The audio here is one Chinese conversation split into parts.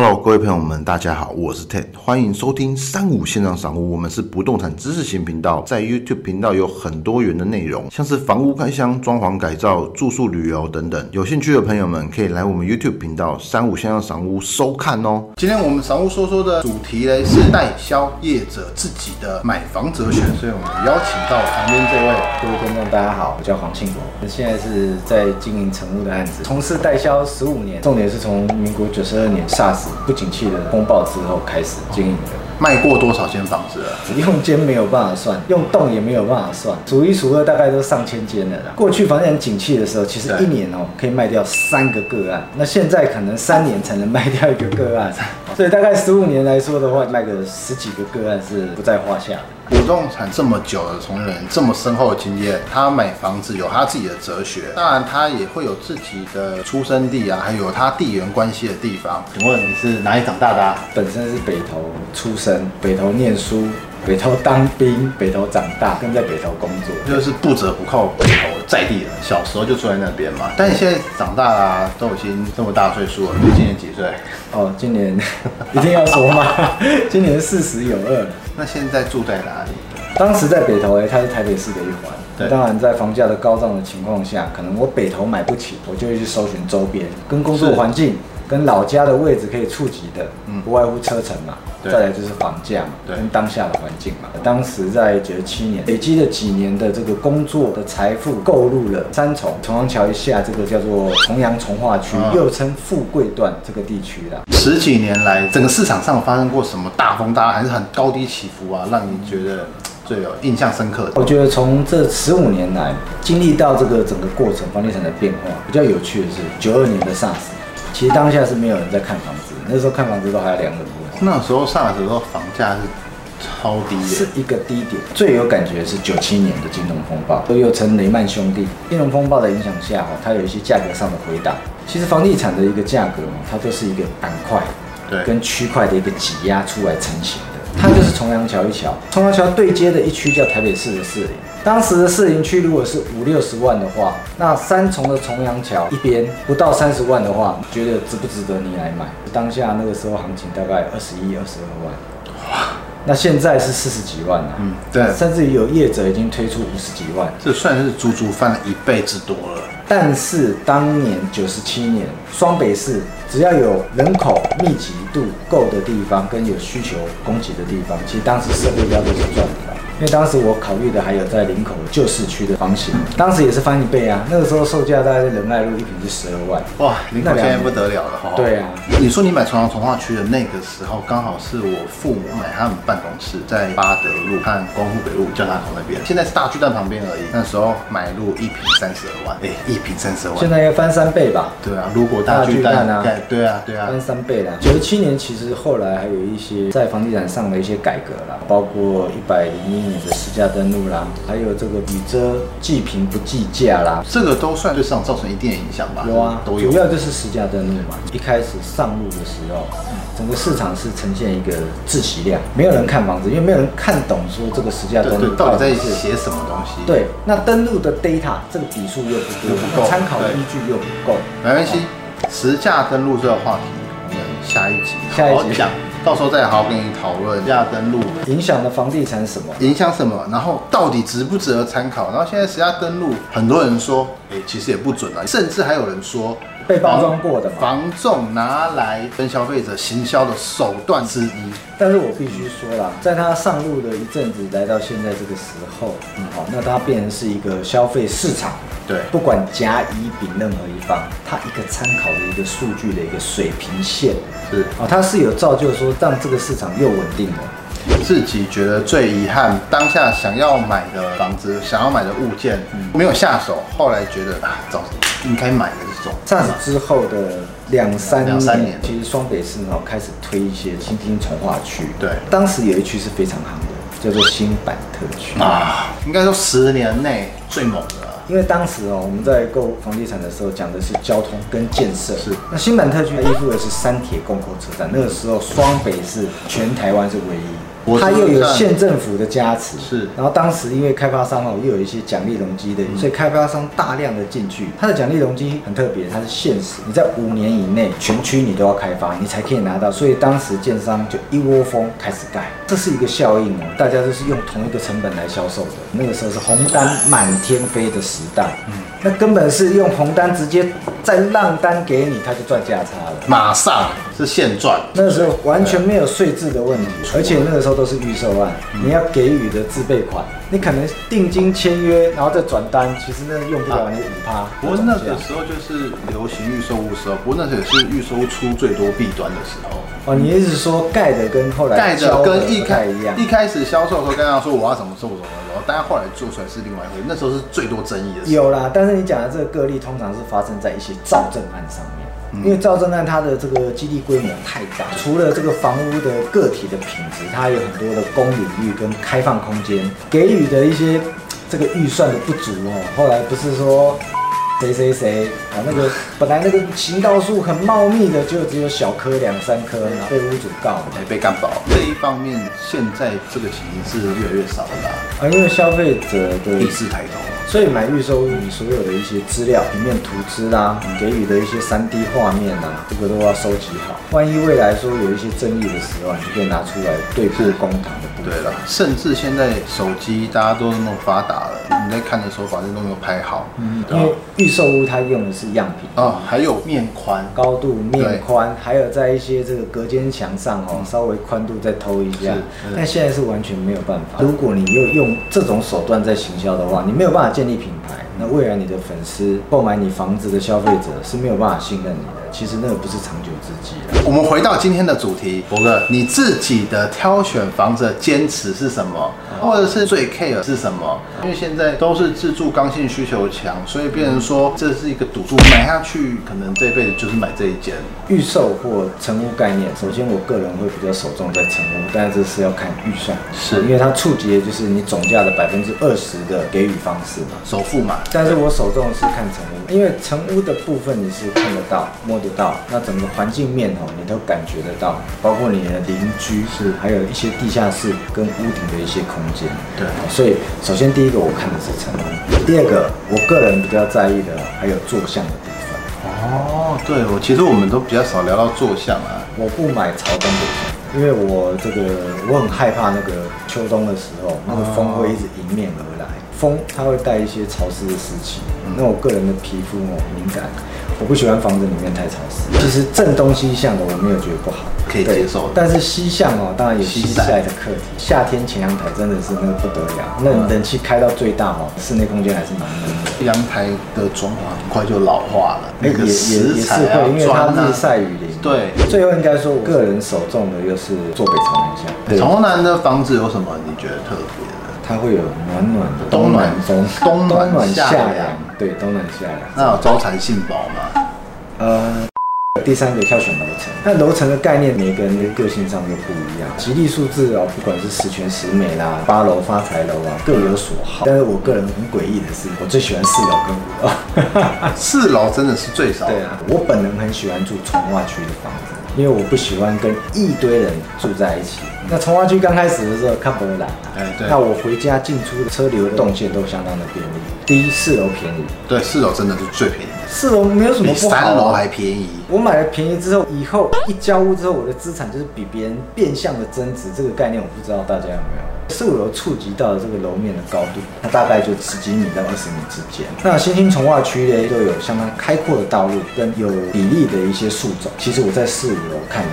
Hello，各位朋友们，大家好，我是 Ted，欢迎收听三五线上赏屋。我们是不动产知识型频道，在 YouTube 频道有很多元的内容，像是房屋开箱、装潢改造、住宿旅游等等。有兴趣的朋友们可以来我们 YouTube 频道三五线上赏屋收看哦。今天我们赏屋说说的主题呢是代销业者自己的买房哲学，所以我们邀请到旁边这位。各位观众，大家好，我叫黄庆国，现在是在经营成屋的案子，从事代销十五年，重点是从民国九十二年 SARS 不景气的风暴之后开始经营的。卖过多少间房子了？用间没有办法算，用栋也没有办法算，数一数二大概都上千间了啦。过去房地产景气的时候，其实一年哦可以卖掉三个个案，那现在可能三年才能卖掉一个个案，所以大概十五年来说的话，卖个十几个个案是不在话下。不动产这么久的从人这么深厚的经验，他买房子有他自己的哲学，当然他也会有自己的出生地啊，还有他地缘关系的地方。请问你是哪里长大的？啊？本身是北投出生，北投念书。北投当兵，北投长大，跟在北投工作，就是不折不扣北投在地人。小时候就住在那边嘛，但是现在长大啦，都已经这么大岁数了。你今年几岁？哦，今年 一定要说吗？今年四十有二。那现在住在哪里？当时在北投，哎，它是台北市的一环。对，当然在房价的高涨的情况下，可能我北投买不起，我就会去搜寻周边，跟工作环境。跟老家的位置可以触及的，嗯，不外乎车程嘛，再来就是房价嘛，跟当下的环境嘛。当时在九十七年，累积了几年的这个工作的财富，购入了三重重阳桥一下这个叫做重阳从化区，又称富贵段这个地区的。十几年来，整个市场上发生过什么大风大浪，还是很高低起伏啊？让你觉得最有印象深刻的？我觉得从这十五年来，经历到这个整个过程，房地产的变化，比较有趣的是九二年的 SARS。其实当下是没有人在看房子，那时候看房子都还要两个多。那时候上来的时候，房价是超低的，是一个低点。最有感觉是九七年的金融风暴，都又称雷曼兄弟。金融风暴的影响下，哈，它有一些价格上的回档。其实房地产的一个价格嘛，它就是一个板块，对，跟区块的一个挤压出来成型重阳桥一桥，重阳桥对接的一区叫台北市的市里。当时的市营区如果是五六十万的话，那三重的重阳桥一边不到三十万的话，觉得值不值得你来买？当下那个时候行情大概二十一、二十二万，哇！那现在是四十几万了，嗯，对，甚至于有业者已经推出五十几万，这算是足足翻了一倍之多了。但是当年九十七年，双北市只要有人口密集度够的地方，跟有需求供给的地方，其实当时社会标都是赚的。因为当时我考虑的还有在林口旧市区的房型，当时也是翻一倍啊。那个时候售价大概在仁爱路一平是十二万，哇，林口现在不得了了哈。对啊，你说你买重阳从化区的那个时候，刚好是我父母买他们办公室在八德路和光复北路交叉口那边，现在是大巨蛋旁边而已。那时候买入一平三十二万，哎，一平三十二万，现在要翻三倍吧？对啊，如果大巨蛋啊，对啊，对啊，翻三倍了。九十七年其实后来还有一些在房地产上的一些改革啦，包括一百零一。的实价登录啦，还有这个雨遮计平不计价啦，这个都算对市场造成一定的影响吧？有啊，都有。主要就是实价登录嘛。一开始上路的时候，整个市场是呈现一个窒息量，没有人看房子，因为没有人看懂说这个实价登录到底在写什么东西。对，那登录的 data 这个笔数又不够，参考依据又不够。没关系，实价登录这个话题，我们下一集好好讲。到时候再好好跟你讨论价登录影响了房地产什么？影响什么？然后到底值不值得参考？然后现在实价登录，很多人说，哎，其实也不准啊，甚至还有人说。被包装过的房仲拿来跟消费者行销的手段之一，但是我必须说啦，在它上路的一阵子，来到现在这个时候，嗯，好，那它变成是一个消费市场，对，不管甲乙丙任何一方，它一个参考的一个数据的一个水平线，是，啊，它是有造就说让这个市场又稳定了。自己觉得最遗憾，当下想要买的房子，想要买的物件没有下手，后来觉得啊，早应该买的这种。上之后的两三两三年，其实双北市呢开始推一些新兴从化区。对，当时有一区是非常夯的，叫做新版特区啊，应该说十年内最猛的。因为当时哦，我们在购房地产的时候讲的是交通跟建设。是。那新版特区依附的是三铁共构车站，那个时候双北是全台湾是唯一。我它又有县政府的加持，是然后当时因为开发商哦又有一些奖励容积的，所以开发商大量的进去。它的奖励容积很特别，它是限时，你在五年以内全区你都要开发，你才可以拿到。所以当时建商就一窝蜂开始盖，这是一个效应哦，大家都是用同一个成本来销售的。那个时候是红单满天飞的时代，嗯，那根本是用红单直接再让单给你，他就赚价差了。马上是现赚，那个时候完全没有税制的问题，而且那个时候都是预售案，你要给予的自备款，你可能定金签约，然后再转单，其实那用不了你五趴。不过那个时候就是流行预售物的时候，不过那时候也是预售出最多弊端的时候。哦，你意思是说盖的跟后来盖的跟一开一样？一开始销售的时候跟他说我要怎么做怎么做，但是后来做出来是另外一回事，那时候是最多争议的。有啦，但是你讲的这个个例通常是发生在一些造证案上面。嗯因为造证案它的这个基地规模太大，除了这个房屋的个体的品质，它还有很多的公领域跟开放空间，给予的一些这个预算的不足哦。后来不是说谁谁谁啊，那个 本来那个行道树很茂密的，就只有小棵两三棵，然后被屋主告才被干爆这一方面，现在这个情形是越来越少了啦，啊，因为消费者的意识抬头。所以买预售屋，你所有的一些资料、平面图资啦，给予的一些三 D 画面啊，这个都要收集好。万一未来说有一些争议的时候，你就可以拿出来对簿公堂的部分。对了，甚至现在手机大家都那么发达了，你在看的时候把这东西都拍好，嗯，因为预售屋它用的是样品。啊，还有面宽，高度、面宽，还有在一些这个隔间墙上哦，稍微宽度再偷一下，但现在是完全没有办法。如果你又用这种手段在行销的话，你没有办法建立品牌，那未来你的粉丝购买你房子的消费者是没有办法信任你的。其实那个不是长久之计了。我们回到今天的主题，博哥，你自己的挑选房子的坚持是什么，或者是最 care 是什么？因为现在都是自住刚性需求强，所以变成说这是一个赌注，买下去可能这辈子就是买这一间。预售或成屋概念，首先我个人会比较首重在成屋，但是这是要看预算，是因为它触及的就是你总价的百分之二十的给予方式嘛。首付嘛，但是我首重是看成屋，因为成屋的部分你是看得到、摸得到，那整个环境面哦，你都感觉得到，包括你的邻居是还有一些地下室跟屋顶的一些空间。对所以首先第一个我看的是成功，第二个我个人比较在意的还有坐向的部分。哦，对，我其实我们都比较少聊到坐向啊，我不买朝东北向，因为我这个我很害怕那个秋冬的时候，那个风会一直迎面而来，风它会带一些潮湿的湿气。那我个人的皮肤哦敏感，我不喜欢房子里面太潮湿。其实正东西向的我没有觉得不好，可以接受但是西向哦，当然有西西晒晒的课题。夏天前阳台真的是那个不得了，那冷气开到最大哦，室内空间还是蛮闷的。阳台的装潢很快就老化了，那个也也石材啊会，因为它砖啊日晒雨淋。对。最后应该说，我个人首重的又是坐北朝南向。对，朝南的房子有什么你觉得特别的？它会有暖暖的冬暖风，冬暖夏夏凉对，冬暖夏凉。那有招财进宝吗？呃，第三个挑选楼层，那楼层的概念每个人的个性上又不一样，吉利数字哦，不管是十全十美啦、八楼发财楼啊，各有所好。但是我个人很诡异的是，我最喜欢四楼跟五楼。四楼真的是最少的。对啊，我本人很喜欢住从化区的房子，因为我不喜欢跟一堆人住在一起。那从化区刚开始的时候看不来，哎对那我回家进出的车流动线都相当的便利。第一，四楼便宜，对，四楼真的是最便宜的，四楼没有什么不好、啊。三楼还便宜。我买了便宜之后，以后一交屋之后，我的资产就是比别人变相的增值。这个概念我不知道大家有没有？四五楼触及到的这个楼面的高度，它大概就十几米到二十米之间。那新兴从化区呢，都有相当开阔的道路跟有比例的一些树种。其实我在四五楼看的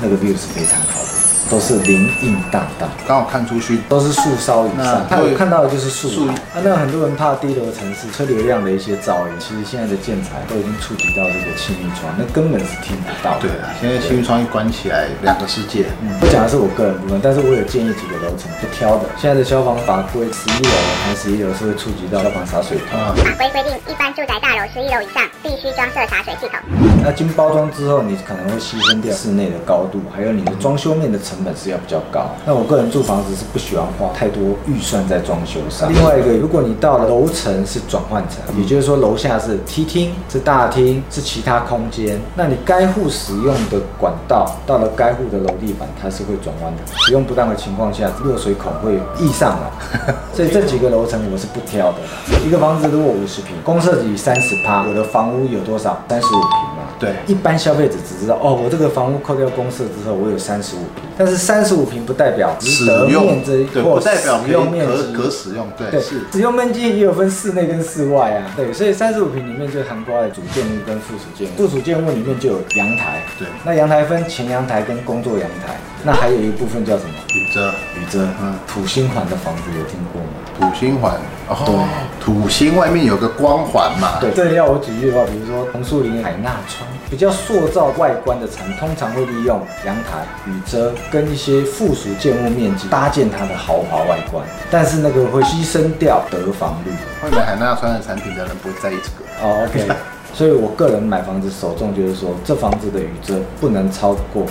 那个 view 是非常好的，都是林荫大道。刚好看出去，都是树梢以上，他有看到的就是树树啊。那很多人怕低楼层市车流量的一些噪音，其实现在的建材都已经触及到这个气密窗，那根本是听不到的。对啊，现在气密窗一关起来，两个世界。嗯我讲的是我个人部分，但是我有建议几个楼层不挑的。现在的消防法规，十一楼还十一楼是会触及到消防洒水桶。啊，法规规定，一般住宅大楼十一楼以上必须装设洒水系统。那经包装之后，你可能会牺牲掉室内的高度，还有你的装修面的成成本是要比较高。那我个人住房子是不喜欢花太多预算在装修上。另外一个，如果你到了楼层是转换层，也就是说楼下是梯厅、是大厅、是其他空间，那你该户使用的管道到了该户的楼地板，它是会转弯的。使用不当的情况下，落水孔会溢上来。所以这几个楼层我是不挑的。一个房子如果五十平，公设比三十趴，我的房屋有多少？三十五平。对，一般消费者只知道哦，我这个房屋扣掉公设之后，我有三十五平，但是三十五平不代表使得面积或使用面积可使用，对，是。使用面积也有分室内跟室外啊，对，所以三十五平里面就含括了主建物跟附属建物，附属建物里面就有阳台，对，那阳台分前阳台跟工作阳台，那还有一部分叫什么？雨遮，雨遮，嗯，土星环的房子有听过吗？土星环，哦，土星外面有个光环嘛，对，这里要我举例的话，比如说红树林海纳窗，比较塑造外观的产品，通常会利用阳台、雨遮跟一些附属建物面积搭建它的豪华外观，但是那个会牺牲掉得房率。会买海纳窗的产品的人不会在意这个。哦，OK，所以我个人买房子首重就是说，这房子的雨遮不能超过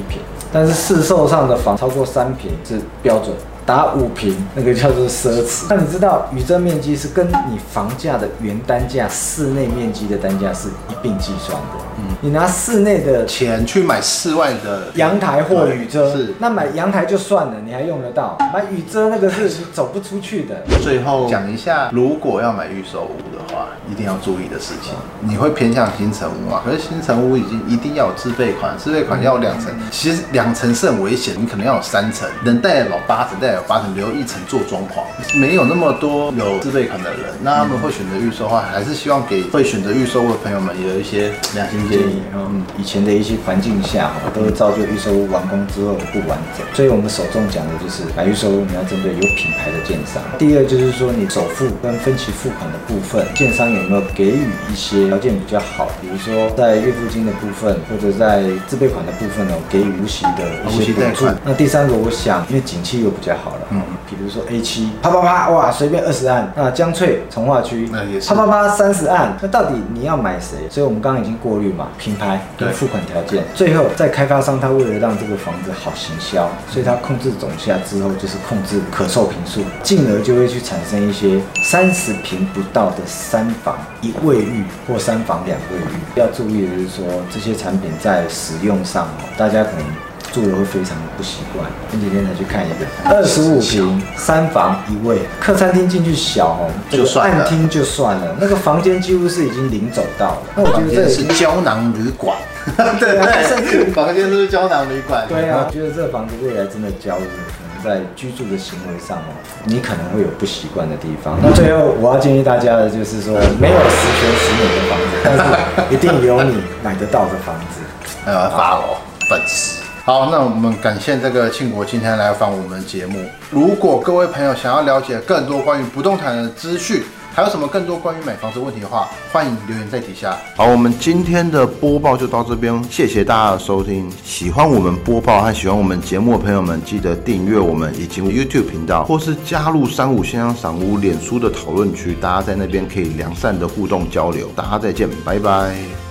一平，但是市售上的房超过三平是标准。打五平，那个叫做奢侈。那你知道，宇宙面积是跟你房价的原单价、室内面积的单价是一并计算的。嗯，你拿室内的钱去买室外的阳台或雨遮，是那买阳台就算了，你还用得到。买雨遮那个是走不出去的。最后讲一下，如果要买预售屋的话，一定要注意的事情。你会偏向新城屋嘛？可是新城屋已经一定要有自备款，自备款要两层。其实两层是很危险，你可能要有三层，能带老八层带。八层留一层做装潢，没有那么多有自备款的人，那他们会选择预售的话，还是希望给会选择预售的朋友们有一些良心建议。嗯，以前的一些环境下，都是造就预售屋完工之后不完整。所以我们首重讲的就是买预售屋，你要针对有品牌的建商。第二就是说，你首付跟分期付款的部分，建商有没有给予一些条件比较好，的如说在月付金的部分，或者在自备款的部分呢，给予无息的一些补助。那第三个，我想因为景气又比较好了。嗯，比如说 A 七，啪啪啪，哇，随便二十案。那江翠从化区，那也是啪啪啪三十案。那到底你要买谁？所以我们刚刚已经过滤嘛，品牌跟付款条件。最后，在开发商他为了让这个房子好行销，所以他控制总价之后，就是控制可售平数，进而就会去产生一些三十平不到的三房一卫浴或三房两卫浴。要注意的是说，这些产品在使用上哦，大家可能。住的会非常的不习惯。前几天才去看一个二十五平三房一卫，客餐厅进去小哦，就算了，暗厅就算了，那个房间几乎是已经零走道了。那我觉得这是胶囊旅馆，对啊，房间都是胶囊旅馆。对啊，我觉得这个房子未来真的交入，可能在居住的行为上哦，你可能会有不习惯的地方。那最后我要建议大家的就是说，没有十全十美的房子，但是 一定有你买得到的房子。呃，发我，粉丝。好，那我们感谢这个庆国今天来访我们节目。如果各位朋友想要了解更多关于不动产的资讯，还有什么更多关于买房子问题的话，欢迎留言在底下。好，我们今天的播报就到这边，谢谢大家的收听。喜欢我们播报和喜欢我们节目的朋友们，记得订阅我们以及 YouTube 频道，或是加入三五先生赏屋脸书的讨论区，大家在那边可以良善的互动交流。大家再见，拜拜。